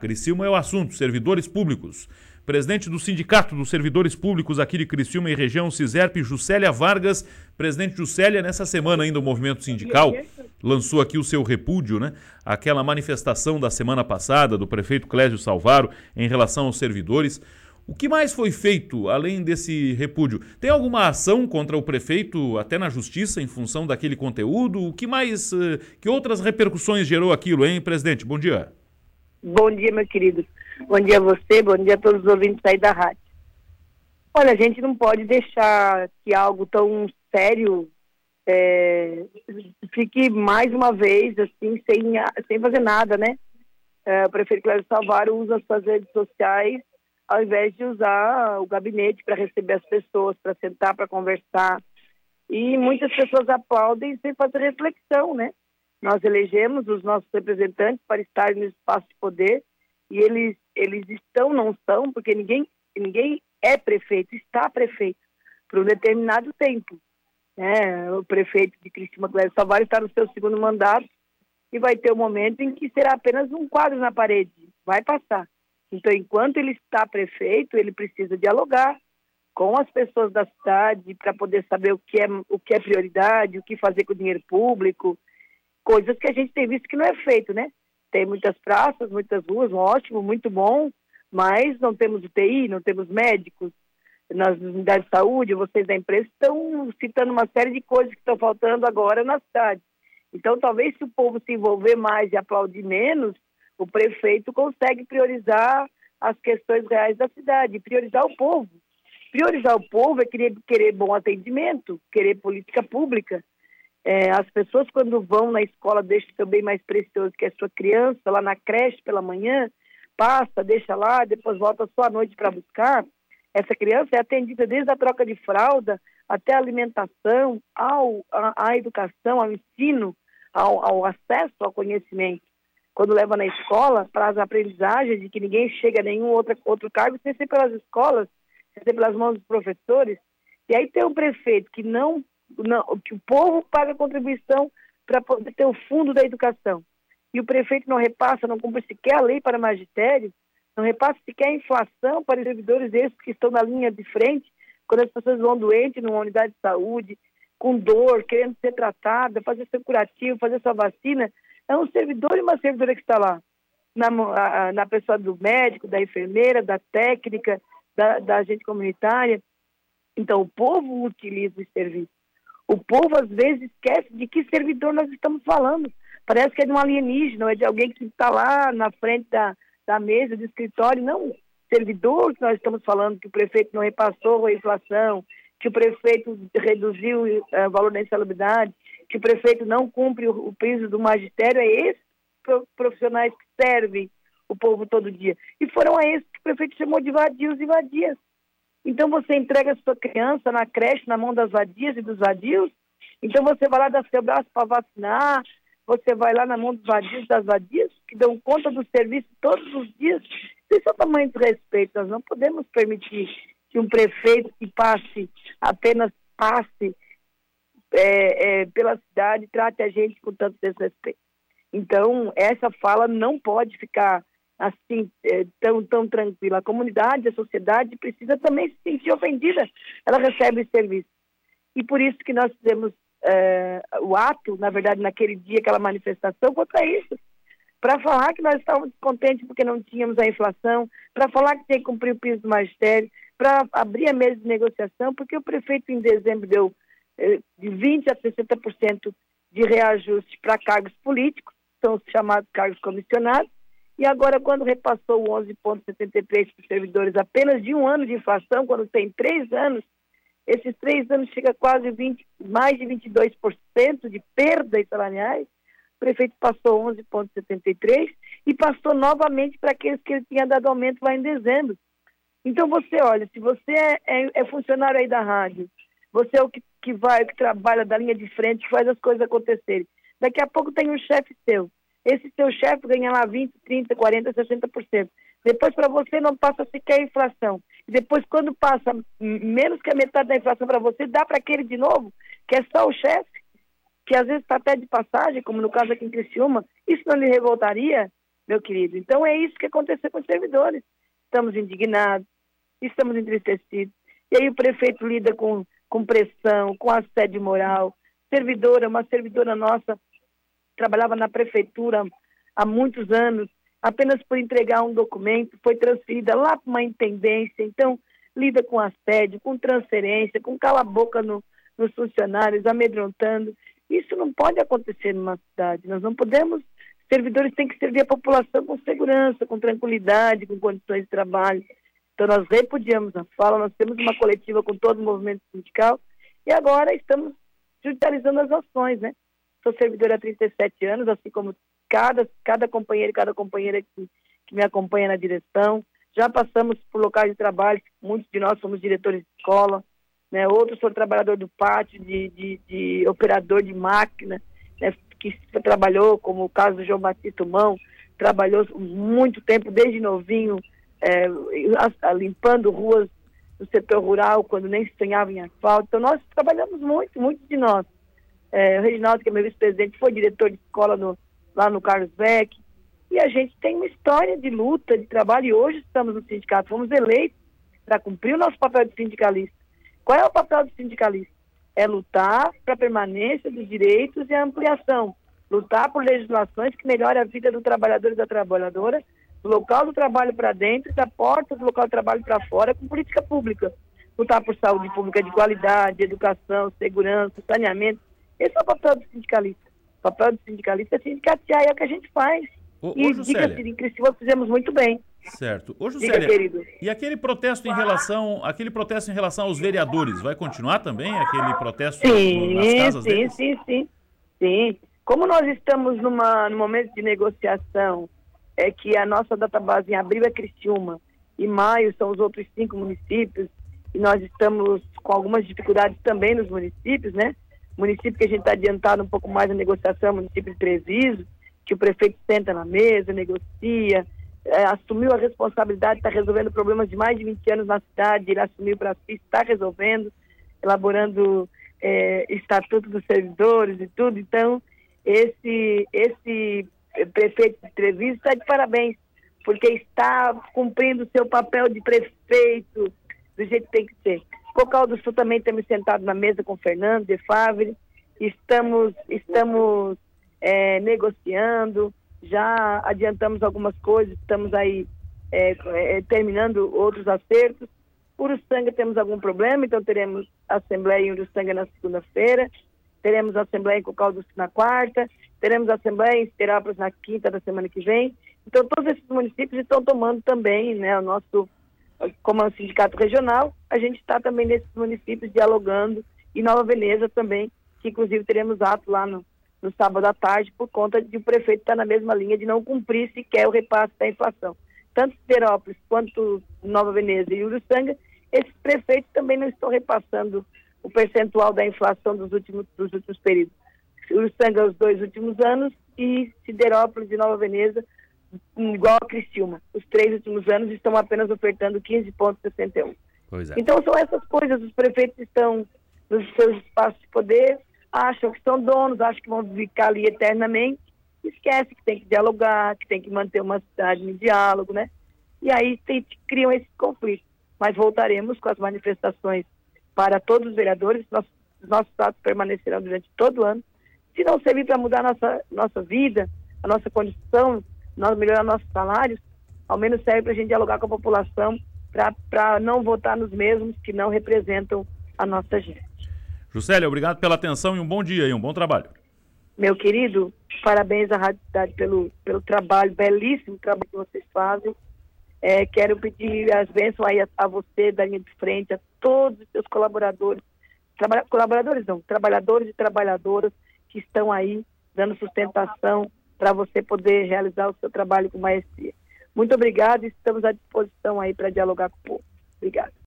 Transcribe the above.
Criciúma é o assunto, servidores públicos. Presidente do Sindicato dos Servidores Públicos aqui de Criciúma e região, Ciserp, Juscelia Vargas. Presidente Juscelia, nessa semana ainda o movimento sindical lançou aqui o seu repúdio, né? Aquela manifestação da semana passada do prefeito Clésio Salvaro em relação aos servidores. O que mais foi feito além desse repúdio? Tem alguma ação contra o prefeito, até na justiça, em função daquele conteúdo? O que mais, eh, que outras repercussões gerou aquilo, hein, presidente? Bom dia. Bom dia, meu querido. Bom dia a você, bom dia a todos os ouvintes aí da rádio. Olha, a gente não pode deixar que algo tão sério é, fique mais uma vez assim, sem, sem fazer nada, né? É, o prefeito Cláudio Salvaro usa as suas redes sociais ao invés de usar o gabinete para receber as pessoas, para sentar, para conversar. E muitas pessoas aplaudem sem fazer reflexão, né? Nós elegemos os nossos representantes para estar no espaço de poder e eles, eles estão, não são, porque ninguém, ninguém é prefeito, está prefeito por um determinado tempo. Né? O prefeito de Cristina Cléber Salvar está no seu segundo mandato e vai ter um momento em que será apenas um quadro na parede, vai passar. Então, enquanto ele está prefeito, ele precisa dialogar com as pessoas da cidade para poder saber o que é o que é prioridade, o que fazer com o dinheiro público, coisas que a gente tem visto que não é feito, né? Tem muitas praças, muitas ruas, ótimo, muito bom, mas não temos UTI, não temos médicos nas unidades de saúde, vocês da empresa estão citando uma série de coisas que estão faltando agora na cidade. Então, talvez se o povo se envolver mais e aplaudir menos, o prefeito consegue priorizar as questões reais da cidade, priorizar o povo. Priorizar o povo é querer, querer bom atendimento, querer política pública, é, as pessoas, quando vão na escola, deixam seu bem mais precioso, que é a sua criança, lá na creche pela manhã, passa, deixa lá, depois volta só à noite para buscar. Essa criança é atendida desde a troca de fralda até a alimentação, ao, a, a educação, ao ensino, ao, ao, acesso ao conhecimento. Quando leva na escola, para as aprendizagens de que ninguém chega a nenhum outro, outro cargo sem ser pelas escolas, sem ser pelas mãos dos professores. E aí tem um prefeito que não não, que o povo paga contribuição para poder ter o fundo da educação. E o prefeito não repassa, não cumpre sequer a lei para magistério, não repassa sequer a inflação para os servidores esses que estão na linha de frente, quando as pessoas vão doentes numa unidade de saúde, com dor, querendo ser tratada, fazer seu curativo, fazer sua vacina, é um servidor e uma servidora que está lá. Na, na pessoa do médico, da enfermeira, da técnica, da, da agente comunitária. Então, o povo utiliza os serviços. O povo às vezes esquece de que servidor nós estamos falando. Parece que é de um alienígena, é de alguém que está lá na frente da, da mesa, do escritório. Não, servidor que nós estamos falando, que o prefeito não repassou a inflação, que o prefeito reduziu uh, o valor da insalubridade, que o prefeito não cumpre o, o piso do magistério, é esses profissionais que servem o povo todo dia. E foram a esses que o prefeito chamou de vadios e vadias. Então você entrega a sua criança na creche na mão das vadias e dos vadios. Então você vai lá dar seu braço para vacinar, você vai lá na mão dos vadios das vadias, que dão conta do serviço todos os dias. Isso é o tamanho do respeito. Nós não podemos permitir que um prefeito que passe, apenas passe é, é, pela cidade, trate a gente com tanto desrespeito. Então, essa fala não pode ficar assim é, tão tão tranquila. A comunidade, a sociedade precisa também se sentir ofendida. Ela recebe esse serviço e por isso que nós fizemos é, o ato, na verdade, naquele dia, aquela manifestação contra isso, para falar que nós estávamos contentes porque não tínhamos a inflação, para falar que tinha que cumprir o piso do magistério, para abrir a mesa de negociação, porque o prefeito em dezembro deu é, de 20% a 60% de reajuste para cargos políticos, são os chamados cargos comissionados, e agora, quando repassou o 11,73 para os servidores apenas de um ano de inflação, quando tem três anos, esses três anos chega a quase 20, mais de 22% de perdas salariais, o prefeito passou 11,73 e passou novamente para aqueles que ele tinha dado aumento lá em dezembro. Então você olha, se você é, é, é funcionário aí da rádio, você é o que, que vai, que trabalha da linha de frente, faz as coisas acontecerem. Daqui a pouco tem um chefe seu esse seu chefe ganha lá 20, 30, 40, 60%. Depois, para você, não passa sequer a inflação. Depois, quando passa menos que a metade da inflação para você, dá para aquele de novo, que é só o chefe, que às vezes está até de passagem, como no caso aqui em Criciúma. Isso não lhe revoltaria? meu querido. Então é isso que aconteceu com os servidores. Estamos indignados, estamos entristecidos. E aí o prefeito lida com, com pressão, com assédio moral. Servidora, uma servidora nossa, trabalhava na prefeitura há muitos anos, apenas por entregar um documento, foi transferida lá para uma intendência. Então, lida com assédio, com transferência, com cala-boca no, nos funcionários, amedrontando. Isso não pode acontecer numa cidade. Nós não podemos. Servidores têm que servir a população com segurança, com tranquilidade, com condições de trabalho. Então, nós repudiamos a fala, nós temos uma coletiva com todo o movimento sindical e agora estamos judicializando as ações, né? Sou servidora há 37 anos, assim como cada, cada companheiro e cada companheira que, que me acompanha na direção. Já passamos por locais de trabalho, muitos de nós somos diretores de escola, né? outros são trabalhador do pátio, de, de, de operador de máquina, né? que trabalhou, como o caso do João Batista Mão, trabalhou muito tempo, desde novinho, é, limpando ruas do setor rural, quando nem se sonhava em asfalto. Então, nós trabalhamos muito, muitos de nós. É, o Reginaldo, que é meu vice-presidente, foi diretor de escola no, lá no Carlos Beck. E a gente tem uma história de luta, de trabalho, e hoje estamos no sindicato, fomos eleitos para cumprir o nosso papel de sindicalista. Qual é o papel do sindicalista? É lutar para a permanência dos direitos e a ampliação. Lutar por legislações que melhorem a vida do trabalhador e da trabalhadora, do local do trabalho para dentro e da porta do local do trabalho para fora, com política pública. Lutar por saúde pública de qualidade, educação, segurança, saneamento. Esse é o papel do sindicalista. O papel do sindicalista é sindicatear, é o que a gente faz. Ô, e diga-se, em Criciúma fizemos muito bem. Certo. Ô, Diga, Juscelia, querido. e aquele protesto em relação, aquele protesto em relação aos vereadores, vai continuar também aquele protesto Sim, nas casas sim, deles? sim, sim, sim. Como nós estamos numa, num momento de negociação, é que a nossa database em abril é Criciúma e maio são os outros cinco municípios, e nós estamos com algumas dificuldades também nos municípios, né? Município que a gente está adiantado um pouco mais na negociação, município de Treviso, que o prefeito senta na mesa, negocia, é, assumiu a responsabilidade, está resolvendo problemas de mais de 20 anos na cidade, ele assumiu para si, está resolvendo, elaborando é, estatuto dos servidores e tudo. Então, esse, esse prefeito de Treviso está de parabéns, porque está cumprindo o seu papel de prefeito do jeito que tem que ser. Cocal do Sul também temos sentado na mesa com o Fernando de Favre, estamos, estamos é, negociando, já adiantamos algumas coisas, estamos aí é, é, terminando outros acertos. Uruçanga temos algum problema, então teremos Assembleia em Uruçanga na segunda-feira, teremos Assembleia em Cocal do Sul na quarta, teremos Assembleia em Esterápolis na quinta da semana que vem. Então todos esses municípios estão tomando também né, o nosso, como é um sindicato regional, a gente está também nesses municípios dialogando, e Nova Veneza também, que inclusive teremos ato lá no, no sábado à tarde, por conta de o prefeito estar na mesma linha de não cumprir sequer o repasse da inflação. Tanto Siderópolis quanto Nova Veneza e Uruçanga, esses prefeitos também não estão repassando o percentual da inflação dos últimos, dos últimos períodos. Uruçanga os dois últimos anos e Siderópolis e Nova Veneza igual a Criciúma. Os três últimos anos estão apenas ofertando 15,61. Pois é. Então são essas coisas, os prefeitos estão nos seus espaços de poder, acham que são donos, acham que vão ficar ali eternamente, esquece que tem que dialogar, que tem que manter uma cidade em diálogo, né? E aí tem, criam esse conflito. Mas voltaremos com as manifestações para todos os vereadores, nossos, nossos atos permanecerão durante todo o ano. Se não servir para mudar a nossa, nossa vida, a nossa condição, nós melhorar nossos salários, ao menos serve para a gente dialogar com a população para não votar nos mesmos que não representam a nossa gente. Juscelia, obrigado pela atenção e um bom dia e um bom trabalho. Meu querido, parabéns à Rádio Cidade pelo, pelo trabalho, belíssimo trabalho que vocês fazem. É, quero pedir as bênçãos aí a, a, você, da linha de frente, a todos os seus colaboradores, traba, colaboradores não, trabalhadores e trabalhadoras que estão aí dando sustentação para você poder realizar o seu trabalho com maestria. Muito obrigado e estamos à disposição aí para dialogar com o povo. Obrigado.